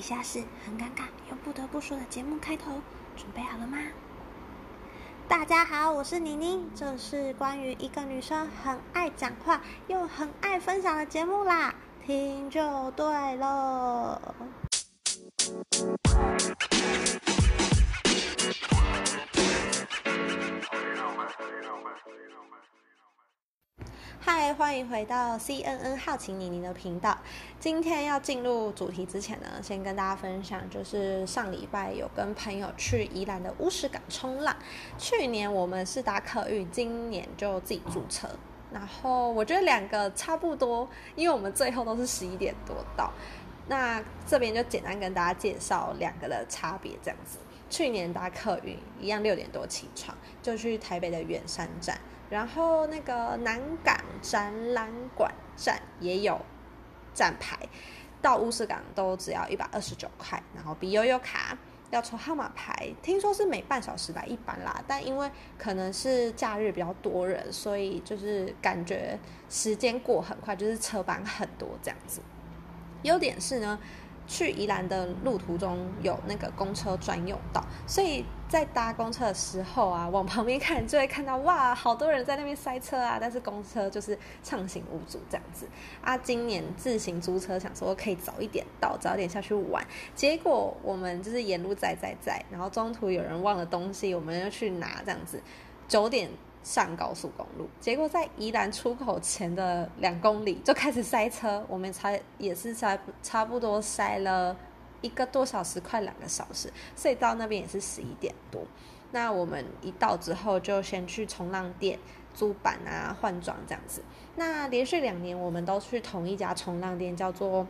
以下是很尴尬又不得不说的节目开头，准备好了吗？大家好，我是妮妮，这是关于一个女生很爱讲话又很爱分享的节目啦，听就对喽。嗨，欢迎回到 CNN 好奇妮妮的频道。今天要进入主题之前呢，先跟大家分享，就是上礼拜有跟朋友去宜兰的乌石港冲浪。去年我们是搭客运，今年就自己租车。然后我觉得两个差不多，因为我们最后都是十一点多到。那这边就简单跟大家介绍两个的差别，这样子。去年搭客运一样六点多起床，就去台北的远山站。然后那个南港展览馆站也有站牌，到乌石港都只要一百二十九块，然后比悠悠卡要抽号码牌，听说是每半小时来一班啦，但因为可能是假日比较多人，所以就是感觉时间过很快，就是车班很多这样子。优点是呢。去宜兰的路途中有那个公车专用道，所以在搭公车的时候啊，往旁边看就会看到哇，好多人在那边塞车啊，但是公车就是畅行无阻这样子啊。今年自行租车想说可以早一点到，早点下去玩，结果我们就是沿路在在在，然后中途有人忘了东西，我们要去拿这样子，九点。上高速公路，结果在宜兰出口前的两公里就开始塞车，我们才也是塞差不多塞了一个多小时，快两个小时，所以到那边也是十一点多。那我们一到之后，就先去冲浪店租板啊、换装这样子。那连续两年，我们都去同一家冲浪店，叫做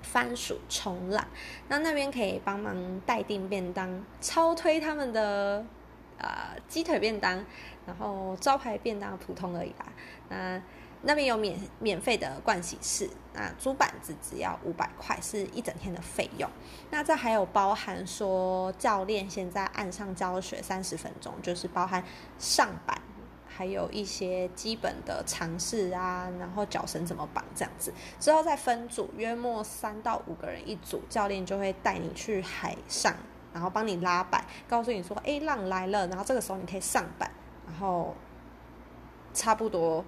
番薯冲浪。那那边可以帮忙代订便当，超推他们的。呃，鸡腿便当，然后招牌便当普通而已啦。那那边有免免费的盥洗室，那租板子只要五百块，是一整天的费用。那这还有包含说教练先在岸上教学三十分钟，就是包含上板，还有一些基本的常识啊，然后脚绳怎么绑这样子。之后再分组，约莫三到五个人一组，教练就会带你去海上。然后帮你拉板，告诉你说：“哎，浪来了。”然后这个时候你可以上板，然后差不多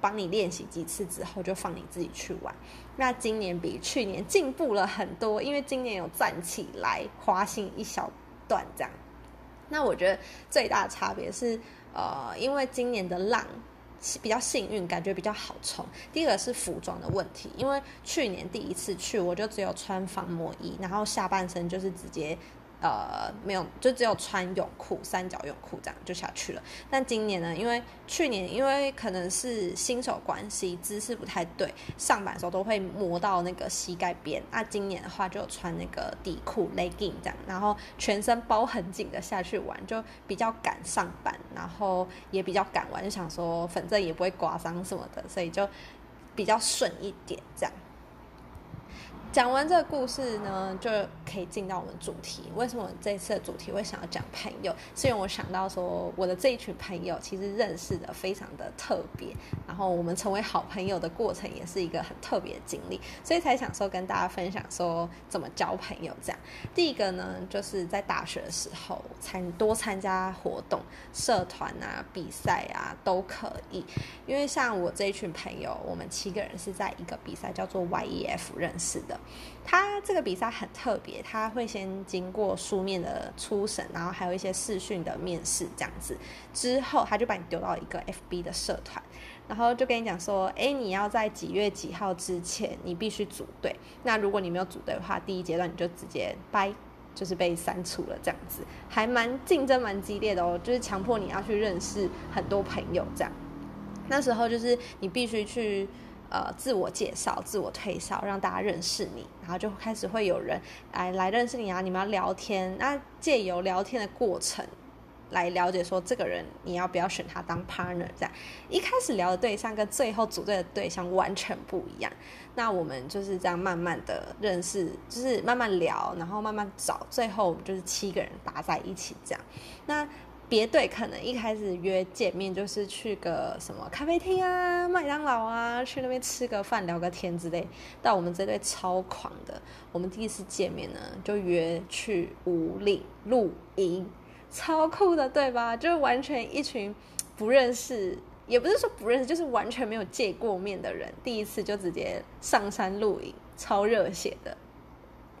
帮你练习几次之后，就放你自己去玩。那今年比去年进步了很多，因为今年有站起来滑行一小段这样。那我觉得最大的差别是，呃，因为今年的浪比较幸运，感觉比较好冲。第一个是服装的问题，因为去年第一次去，我就只有穿防磨衣，然后下半身就是直接。呃，没有，就只有穿泳裤、三角泳裤这样就下去了。但今年呢，因为去年因为可能是新手关系，姿势不太对，上板的时候都会磨到那个膝盖边。那今年的话，就穿那个底裤 legging 这样，然后全身包很紧的下去玩，就比较敢上板，然后也比较敢玩，就想说反正也不会刮伤什么的，所以就比较顺一点这样。讲完这个故事呢，就可以进到我们主题。为什么这次的主题会想要讲朋友？是因为我想到说，我的这一群朋友其实认识的非常的特别，然后我们成为好朋友的过程也是一个很特别的经历，所以才想说跟大家分享说怎么交朋友。这样，第一个呢，就是在大学的时候参多参加活动、社团啊、比赛啊都可以。因为像我这一群朋友，我们七个人是在一个比赛叫做 YEF 认识的。他这个比赛很特别，他会先经过书面的初审，然后还有一些视讯的面试这样子，之后他就把你丢到一个 FB 的社团，然后就跟你讲说，哎，你要在几月几号之前，你必须组队。那如果你没有组队的话，第一阶段你就直接拜，就是被删除了这样子，还蛮竞争蛮激烈的哦，就是强迫你要去认识很多朋友这样。那时候就是你必须去。呃，自我介绍、自我推销，让大家认识你，然后就开始会有人来来认识你啊。你们要聊天，那借由聊天的过程来了解说这个人你要不要选他当 partner。这样一开始聊的对象跟最后组队的对象完全不一样。那我们就是这样慢慢的认识，就是慢慢聊，然后慢慢找，最后就是七个人搭在一起这样。那别队可能一开始约见面就是去个什么咖啡厅啊、麦当劳啊，去那边吃个饭、聊个天之类。但我们这队超狂的，我们第一次见面呢，就约去五岭露营，超酷的，对吧？就是完全一群不认识，也不是说不认识，就是完全没有见过面的人，第一次就直接上山露营，超热血的。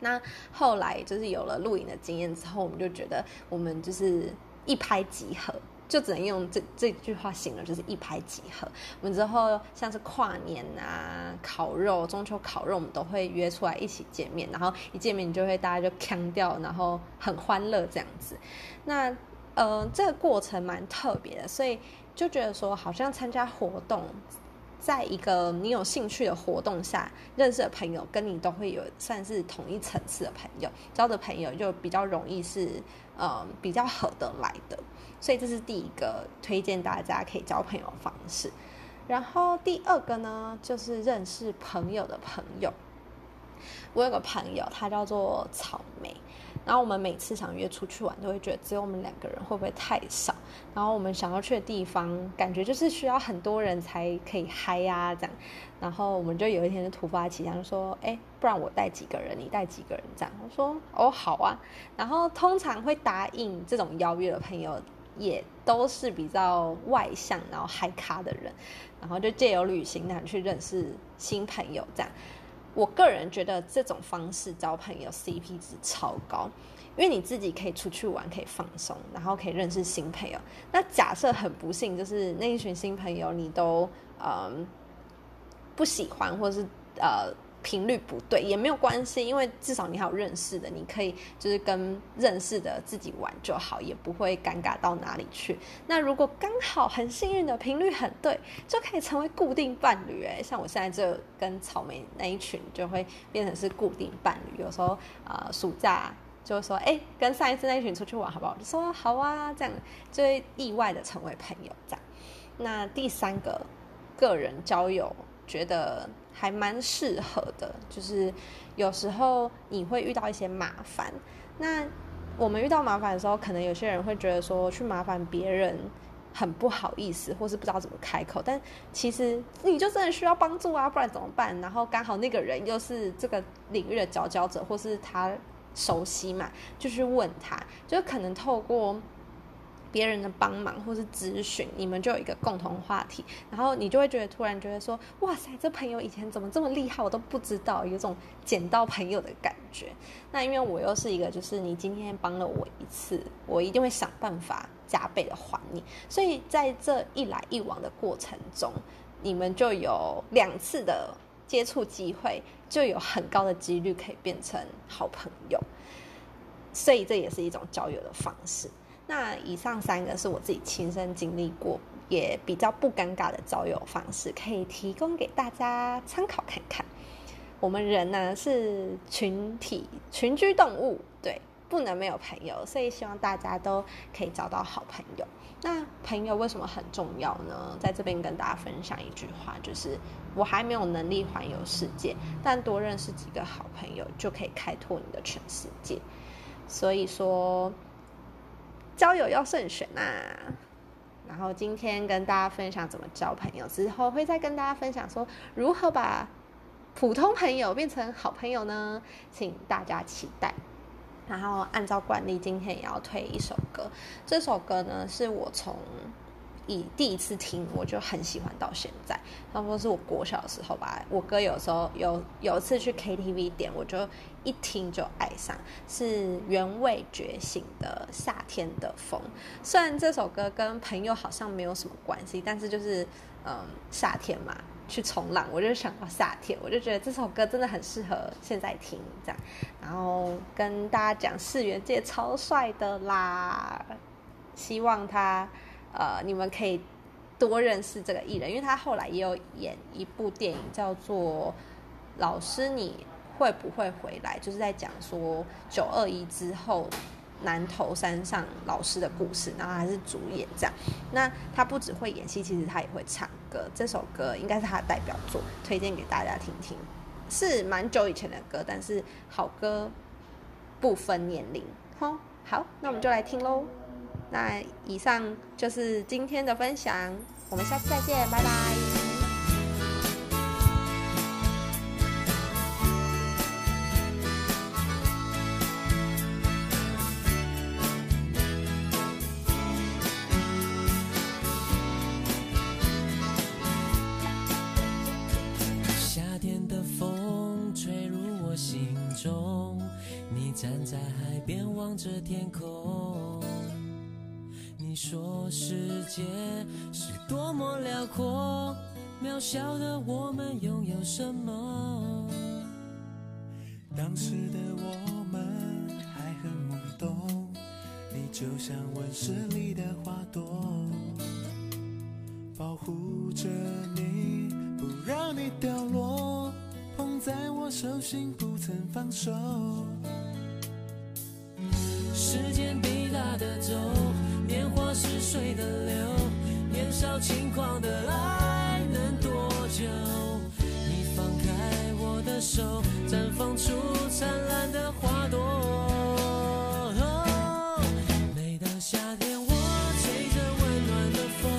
那后来就是有了露营的经验之后，我们就觉得我们就是一拍即合，就只能用这这句话形容，就是一拍即合。我们之后像是跨年啊、烤肉、中秋烤肉，我们都会约出来一起见面，然后一见面你就会大家就腔掉，然后很欢乐这样子。那呃，这个过程蛮特别的，所以就觉得说好像参加活动。在一个你有兴趣的活动下认识的朋友，跟你都会有算是同一层次的朋友，交的朋友就比较容易是呃比较合得来的，所以这是第一个推荐大家可以交朋友方式。然后第二个呢，就是认识朋友的朋友。我有个朋友，他叫做草莓。然后我们每次想约出去玩，都会觉得只有我们两个人会不会太少？然后我们想要去的地方，感觉就是需要很多人才可以嗨呀，这样。然后我们就有一天就突发奇想，说：“哎，不然我带几个人，你带几个人？”这样我说：“哦，好啊。”然后通常会答应这种邀约的朋友，也都是比较外向，然后嗨咖的人。然后就借由旅行团去认识新朋友，这样。我个人觉得这种方式交朋友 CP 值超高，因为你自己可以出去玩，可以放松，然后可以认识新朋友。那假设很不幸，就是那一群新朋友你都嗯不喜欢，或是呃。频率不对也没有关系，因为至少你还有认识的，你可以就是跟认识的自己玩就好，也不会尴尬到哪里去。那如果刚好很幸运的频率很对，就可以成为固定伴侣。诶，像我现在这跟草莓那一群就会变成是固定伴侣。有时候啊，暑假就说，哎，跟上一次那一群出去玩好不好？就说好啊，这样就会意外的成为朋友。这样，那第三个个人交友。觉得还蛮适合的，就是有时候你会遇到一些麻烦。那我们遇到麻烦的时候，可能有些人会觉得说去麻烦别人很不好意思，或是不知道怎么开口。但其实你就真的需要帮助啊，不然怎么办？然后刚好那个人又是这个领域的佼佼者，或是他熟悉嘛，就去问他，就可能透过。别人的帮忙或是咨询，你们就有一个共同话题，然后你就会觉得突然觉得说，哇塞，这朋友以前怎么这么厉害，我都不知道，有种捡到朋友的感觉。那因为我又是一个，就是你今天帮了我一次，我一定会想办法加倍的还你。所以在这一来一往的过程中，你们就有两次的接触机会，就有很高的几率可以变成好朋友。所以这也是一种交友的方式。那以上三个是我自己亲身经历过，也比较不尴尬的交友方式，可以提供给大家参考看看。我们人呢是群体群居动物，对，不能没有朋友，所以希望大家都可以找到好朋友。那朋友为什么很重要呢？在这边跟大家分享一句话，就是我还没有能力环游世界，但多认识几个好朋友就可以开拓你的全世界。所以说。交友要慎选呐，然后今天跟大家分享怎么交朋友，之后会再跟大家分享说如何把普通朋友变成好朋友呢？请大家期待。然后按照惯例，今天也要推一首歌，这首歌呢是我从。以第一次听我就很喜欢到现在，差不多是我国小的时候吧。我哥有时候有有一次去 KTV 点，我就一听就爱上，是原味觉醒的夏天的风。虽然这首歌跟朋友好像没有什么关系，但是就是嗯夏天嘛，去冲浪我就想到夏天，我就觉得这首歌真的很适合现在听这样。然后跟大家讲世元界超帅的啦，希望他。呃，你们可以多认识这个艺人，因为他后来也有演一部电影，叫做《老师你会不会回来》，就是在讲说九二一之后南投山上老师的故事，然后还是主演这样。那他不只会演戏，其实他也会唱歌。这首歌应该是他的代表作，推荐给大家听听。是蛮久以前的歌，但是好歌不分年龄。好，那我们就来听喽。那以上就是今天的分享，我们下次再见，拜拜。夏天的风吹入我心中，你站在海边望着天空，说世界是多么辽阔，渺小的我们拥有什么？当时的我们还很懵懂，你就像温室里的花朵，保护着你，不让你掉落，捧在我手心不曾放手。时间滴答的走，似水的流，年少轻狂的爱能多久？你放开我的手，绽放出灿烂的花朵。每当夏天，我吹着温暖的风，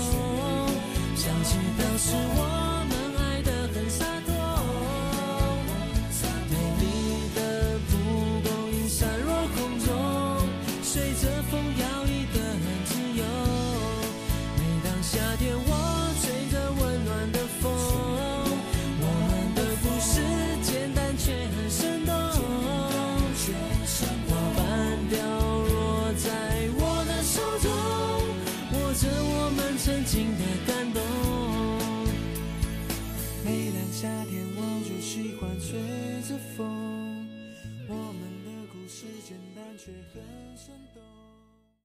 想起当时